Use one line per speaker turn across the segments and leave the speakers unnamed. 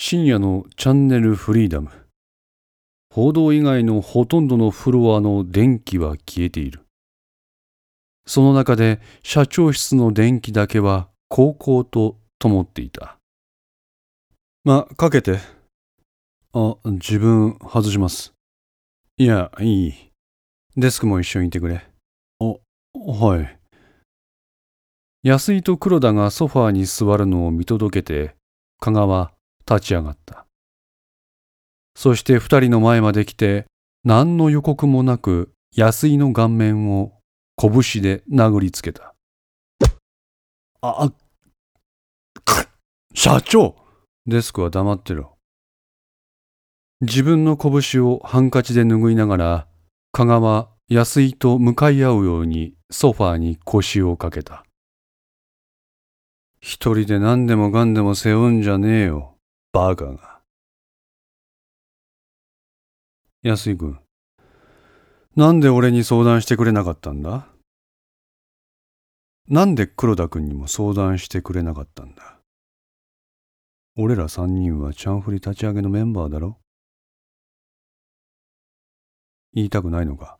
深夜のチャンネルフリーダム。報道以外のほとんどのフロアの電気は消えている。その中で社長室の電気だけは高々と灯っていた。ま、かけて。あ、自分外します。いや、いい。デスクも一緒にいてくれ。あ、はい。安井と黒田がソファーに座るのを見届けて、加賀は立ち上がった。そして二人の前まで来て、何の予告もなく安井の顔面を拳で殴りつけた。あ、社長デスクは黙ってろ。自分の拳をハンカチで拭いながら、加賀は安井と向かい合うようにソファーに腰をかけた。一人で何でもかんでも背負うんじゃねえよ、バカが。安井君、なんで俺に相談してくれなかったんだ？なんで黒田君にも相談してくれなかったんだ？俺ら三人はチャンフリ立ち上げのメンバーだろ？言いたくないのか？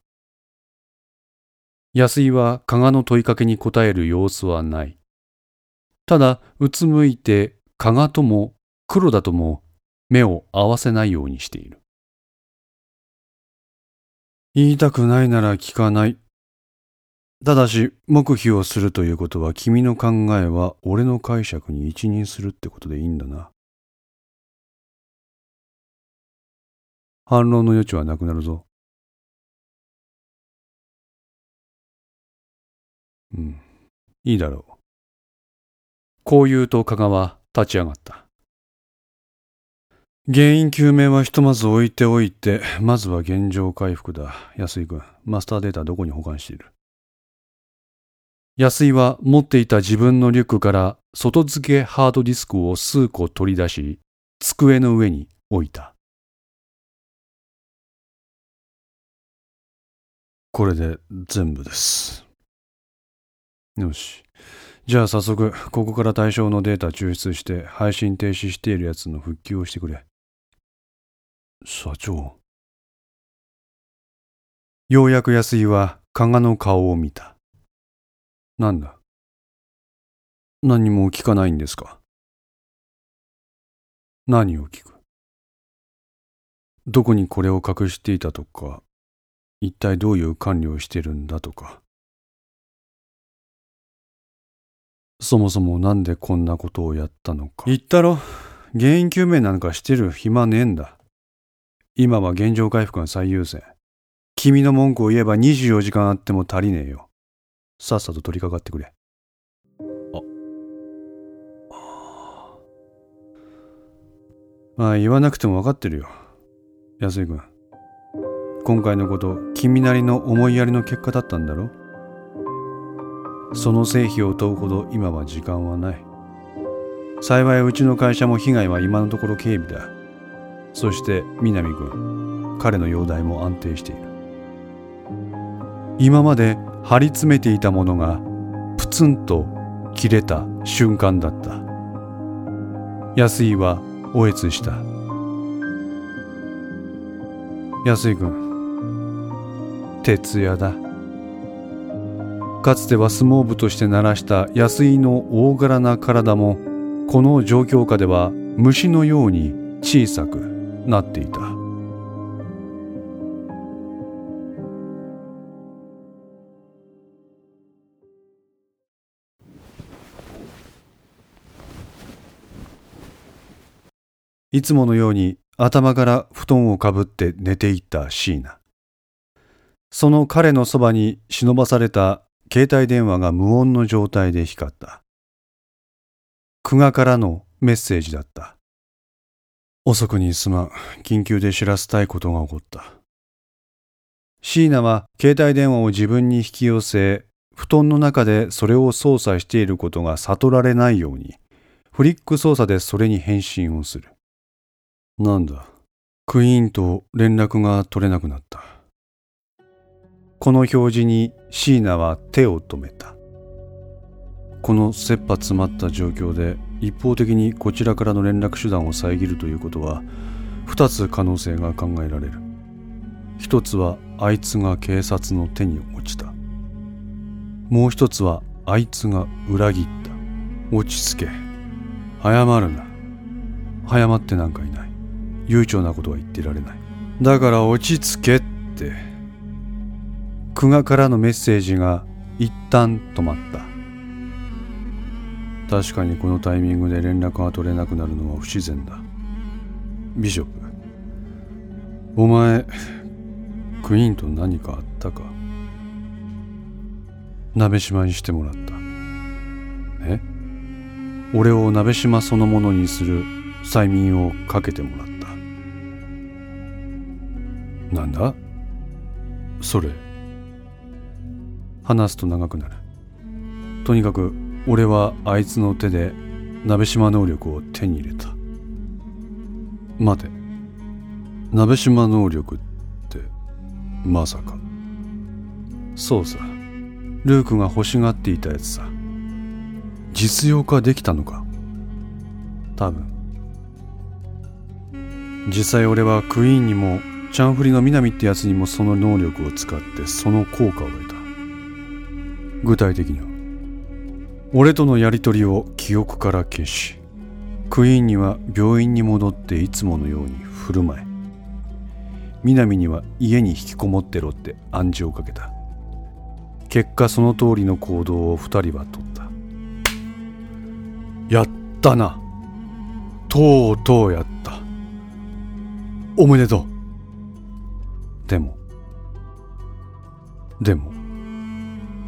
安井は加賀の問いかけに答える様子はない。ただ、うつむいて加賀とも黒田とも目を合わせないようにしている。言いたくないなら聞かない。ただし、黙秘をするということは君の考えは俺の解釈に一任するってことでいいんだな。反論の余地はなくなるぞ。うん、いいだろう。こう言うと加賀は立ち上がった。原因究明はひとまず置いておいて、まずは現状回復だ。安井君、マスターデータどこに保管している？安井は持っていた自分のリュックから外付けハードディスクを数個取り出し、机の上に置いた。これで全部です。よし。じゃあ早速、ここから対象のデータ抽出して配信停止しているやつの復旧をしてくれ。社長。ようやく安井は加賀の顔を見た。なんだ？何も聞かないんですか？何を聞く？どこにこれを隠していたとか、一体どういう管理をしてるんだとか。そもそもなんでこんなことをやったのか。言ったろ原因究明なんかしてる暇ねえんだ。今は現状回復が最優先。君の文句を言えば24時間あっても足りねえよ。さっさと取り掛かってくれ。あ。まあ言わなくても分かってるよ。安井君。今回のこと、君なりの思いやりの結果だったんだろ？その成否を問うほど今は時間はない。幸いうちの会社も被害は今のところ軽微だ。そして南君、彼の容体も安定している。今まで張り詰めていたものがプツンと切れた瞬間だった。安井はおえつした。安井君、徹夜だ。かつては相撲部として鳴らした安井の大柄な体もこの状況下では虫のように小さくなっていたいつものように頭から布団をかぶって寝ていった椎名その彼のそばに忍ばされた携帯電話が無音の状態で光った。久我からのメッセージだった。遅くにすまん。緊急で知らせたいことが起こった。椎名は携帯電話を自分に引き寄せ、布団の中でそれを操作していることが悟られないように、フリック操作でそれに返信をする。なんだ？クイーンと連絡が取れなくなった。この表示に椎名は手を止めたこの切羽詰まった状況で一方的にこちらからの連絡手段を遮るということは2つ可能性が考えられる。一つはあいつが警察の手に落ちた。もう一つはあいつが裏切った。落ち着け。早まるな。早まってなんかいない。悠長なことは言ってられない。だから落ち着けって。久我からのメッセージが一旦止まった。確かにこのタイミングで連絡が取れなくなるのは不自然だ。ビショップお前クイーンと何かあったか？鍋島にしてもらった。え？俺を鍋島そのものにする催眠をかけてもらった。なんだ？それ。話すと長くなる。とにかく俺はあいつの手で鍋島能力を手に入れた。待て。鍋島能力ってまさか。そうさ。ルークが欲しがっていたやつさ。実用化できたのか。多分。実際俺はクイーンにもチャンフリの南ってやつにもその能力を使ってその効果を得た。具体的には。俺とのやり取りを記憶から消しクイーンには病院に戻っていつものように振る舞え。南には家に引きこもってろって暗示をかけた。結果その通りの行動を二人はとった。やったな。とうとうやった。おめでとう。でもでも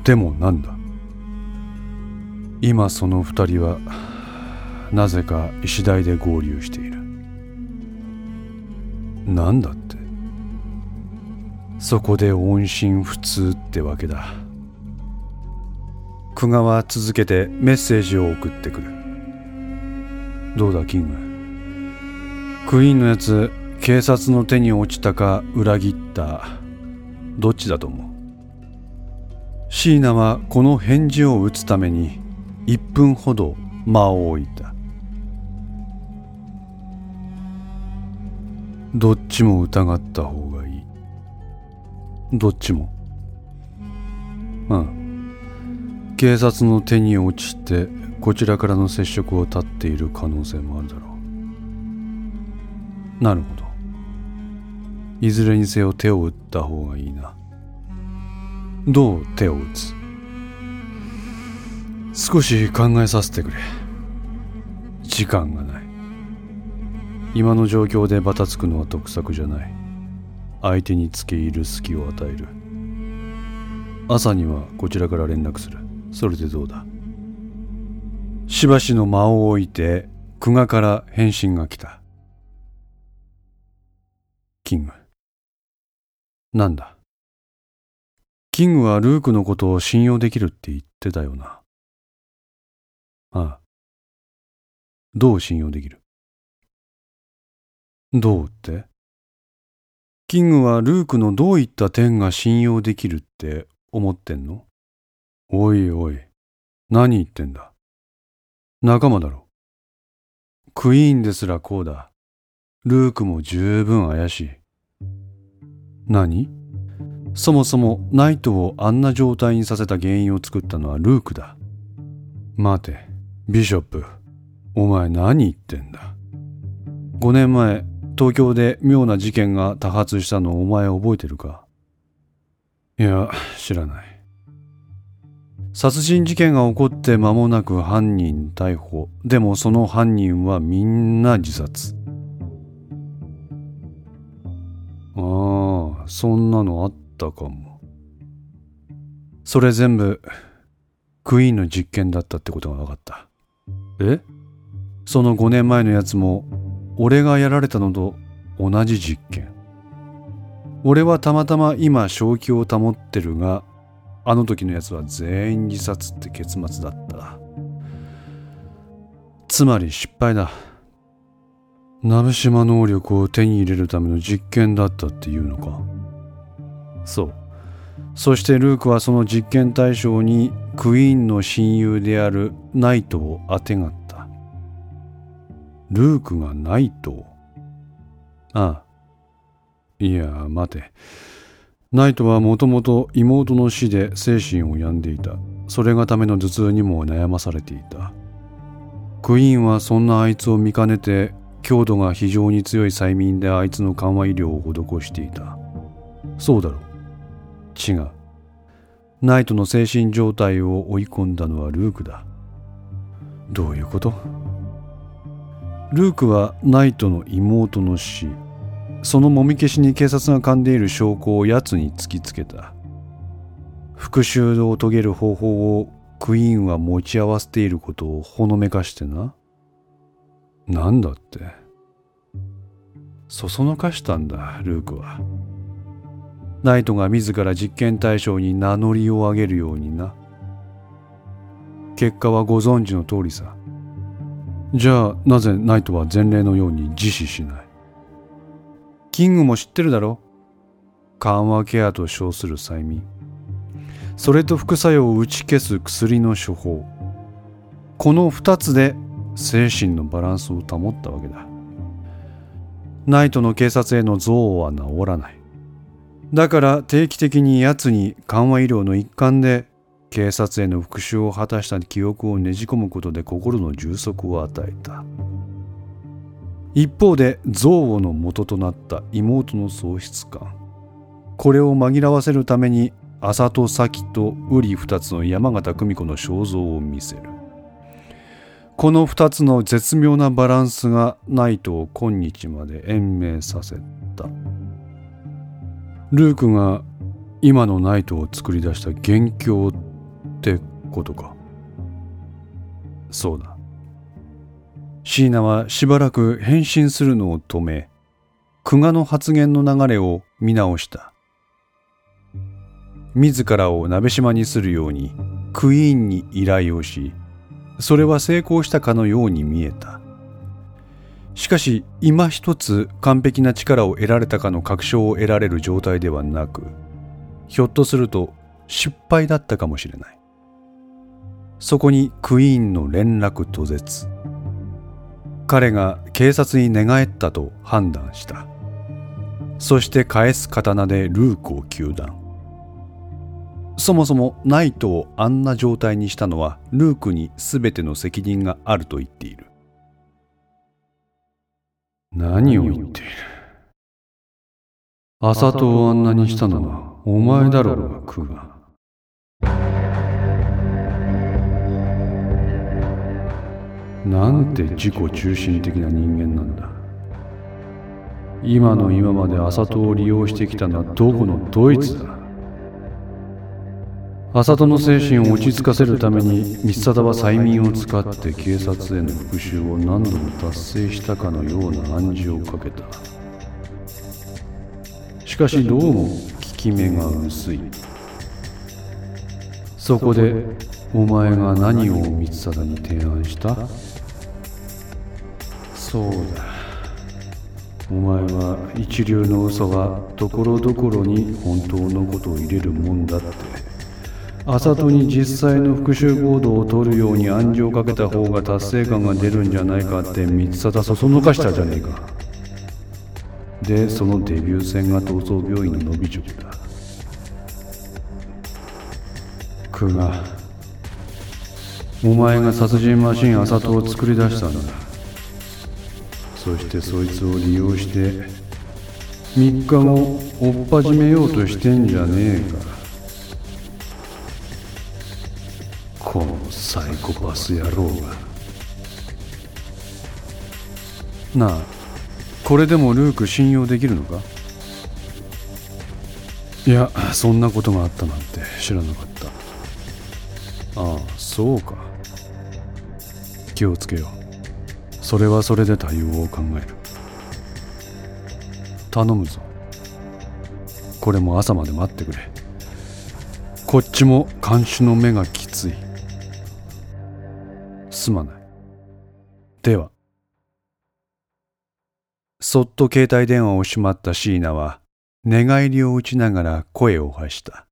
でもなんだ？今その二人はなぜか石台で合流している。なんだって。そこで音信不通ってわけだ。久我は続けてメッセージを送ってくる。どうだキング？クイーンのやつ警察の手に落ちたか裏切ったどっちだと思う？椎名はこの返事を打つために1分ほど間を置いた。どっちも疑った方がいい。どっちも？うん。警察の手に落ちてこちらからの接触を絶っている可能性もあるだろう。なるほど。いずれにせよ手を打った方がいいな。どう手を打つ？少し考えさせてくれ。時間がない。今の状況でバタつくのは得策じゃない。相手に付け入る隙を与える。朝にはこちらから連絡する。それでどうだ？しばしの間を置いて久我から返信が来た。キング。なんだ？キングはルークのことを信用できるって言ってたよな。ああ。どう信用できる？どうって？キングはルークのどういった点が信用できるって思ってんの？おいおい、何言ってんだ？仲間だろ？クイーンですらこうだ。ルークも十分怪しい。何？そもそもナイトをあんな状態にさせた原因を作ったのはルークだ。待て。ビショップ、お前何言ってんだ？5年前、東京で妙な事件が多発したのお前覚えてるか？いや、知らない。殺人事件が起こって間もなく犯人逮捕。でもその犯人はみんな自殺。ああ、そんなのあったかも。それ全部、クイーンの実験だったってことが分かった。え？その5年前のやつも俺がやられたのと同じ実験。俺はたまたま今正気を保ってるがあの時のやつは全員自殺って結末だった。つまり失敗だ。鍋島能力を手に入れるための実験だったっていうのか？そう。そしてルークはその実験対象にクイーンの親友であるナイトをあてがったルークがナイトを？ああ。いや、待て。ナイトはもともと妹の死で精神を病んでいた。それがための頭痛にも悩まされていた。クイーンはそんなあいつを見かねて強度が非常に強い催眠であいつの緩和医療を施していた。そうだろう。違う。ナイトの精神状態を追い込んだのはルークだ。どういうこと？ルークはナイトの妹の死、そのもみ消しに警察が噛んでいる証拠を奴に突きつけた。復讐を遂げる方法をクイーンは持ち合わせていることをほのめかしてな。なんだって？そそのかしたんだ、ルークは。ナイトが自ら実験対象に名乗りを上げるようにな。結果はご存知の通りさ。じゃあなぜナイトは前例のように自死しない？キングも知ってるだろ？緩和ケアと称する催眠。それと副作用を打ち消す薬の処方この2つで精神のバランスを保ったわけだナイトの警察への憎悪は治らないだから定期的に奴に緩和医療の一環で警察への復讐を果たした記憶をねじ込むことで心の充足を与えた。一方で憎悪の元となった妹の喪失感。これを紛らわせるために浅戸咲と瓜二つの山形久美子の肖像を見せる。この二つの絶妙なバランスがナイトを今日まで延命させた。ルークが今のナイトを作り出した元凶ってことか。そうだ。椎名はしばらく変身するのを止め久我の発言の流れを見直した。自らを鍋島にするようにクイーンに依頼をしそれは成功したかのように見えた。しかし今一つ完璧な力を得られたかの確証を得られる状態ではなくひょっとすると失敗だったかもしれない。そこにクイーンの連絡途絶。彼が警察に寝返ったと判断した。そして返す刀でルークを糾弾。そもそもナイトをあんな状態にしたのはルークに全ての責任があると言っている。何を言っている？朝とをあんなにしたのはお前だろうがクガなんて自己中心的な人間なんだ。今の今まで朝とを利用してきたのはどこのドイツだ？浅戸の精神を落ち着かせるために三貞は催眠を使って警察への復讐を何度も達成したかのような暗示をかけた。しかしどうも効き目が薄い。そこでお前が何を三貞に提案した？そうだ。お前は一流の嘘はところどころに本当のことを入れるもんだって浅戸に実際の復讐行動を取るように暗示をかけた方が達成感が出るんじゃないかって三貞そそのかしたじゃねえか。でそのデビュー戦が逃走病院の伸び直だ。久我お前が殺人マシン浅戸を作り出したんだ。そしてそいつを利用して3日後追っ始めようとしてんじゃねえか。コパス野郎が。なあこれでもルーク信用できるのか？いやそんなことがあったなんて知らなかった。ああそうか。気をつけよう。それはそれで対応を考える。頼むぞ。これも朝まで待ってくれ。こっちも看守の目がきつい。すまない。では。そっと携帯電話をしまった椎名は、寝返りを打ちながら声を発した。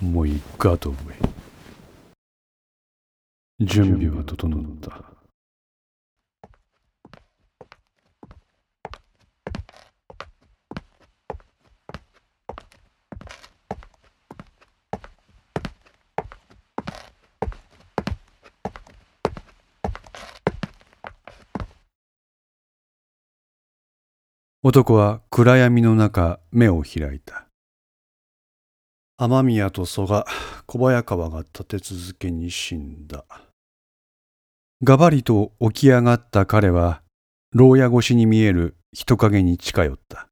もういっかと思い。準備は整った。男は暗闇の中目を開いた。雨宮と曽我、小早川が立て続けに死んだ。がばりと起き上がった彼は、牢屋越しに見える人影に近寄った。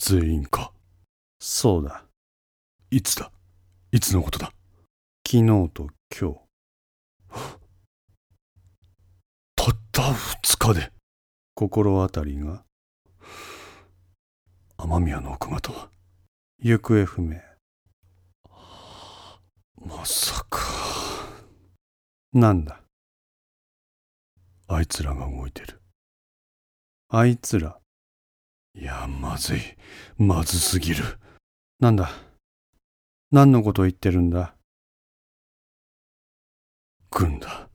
全員か？そうだ。いつだ？いつのことだ？昨日と今日。たった二日で。心当たりが？雨宮の奥方は。行方不明。まさか。なんだ？あいつらが動いてる。あいつら。いやまずい。まずすぎる。なんだ？何のことを言ってるんだ？軍だ。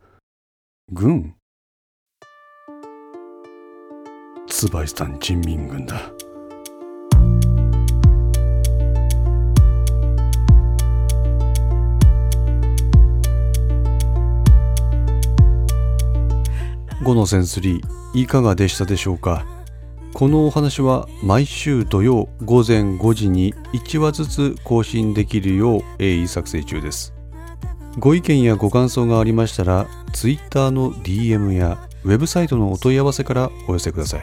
軍？ツバイスタン人民軍だ。5のセンスリーいかがでしたでしょうか？このお話は毎週土曜午前5時に1話ずつ更新できるよう鋭意作成中です。ご意見やご感想がありましたら Twitter の DM やウェブサイトのお問い合わせからお寄せください。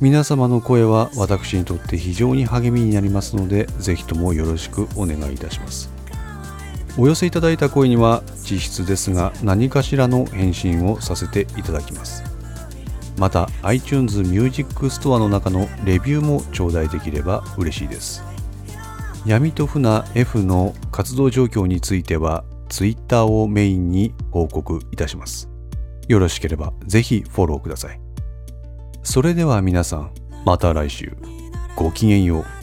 皆様の声は私にとって非常に励みになりますのでぜひともよろしくお願いいたします。お寄せいただいた声には実質ですが何かしらの返信をさせていただきます。また iTunes Music Store の中のレビューも頂戴できれば嬉しいです。闇と船 F の活動状況については Twitter をメインに報告いたします。よろしければぜひフォローください。それでは皆さんまた来週。ごきげんよう。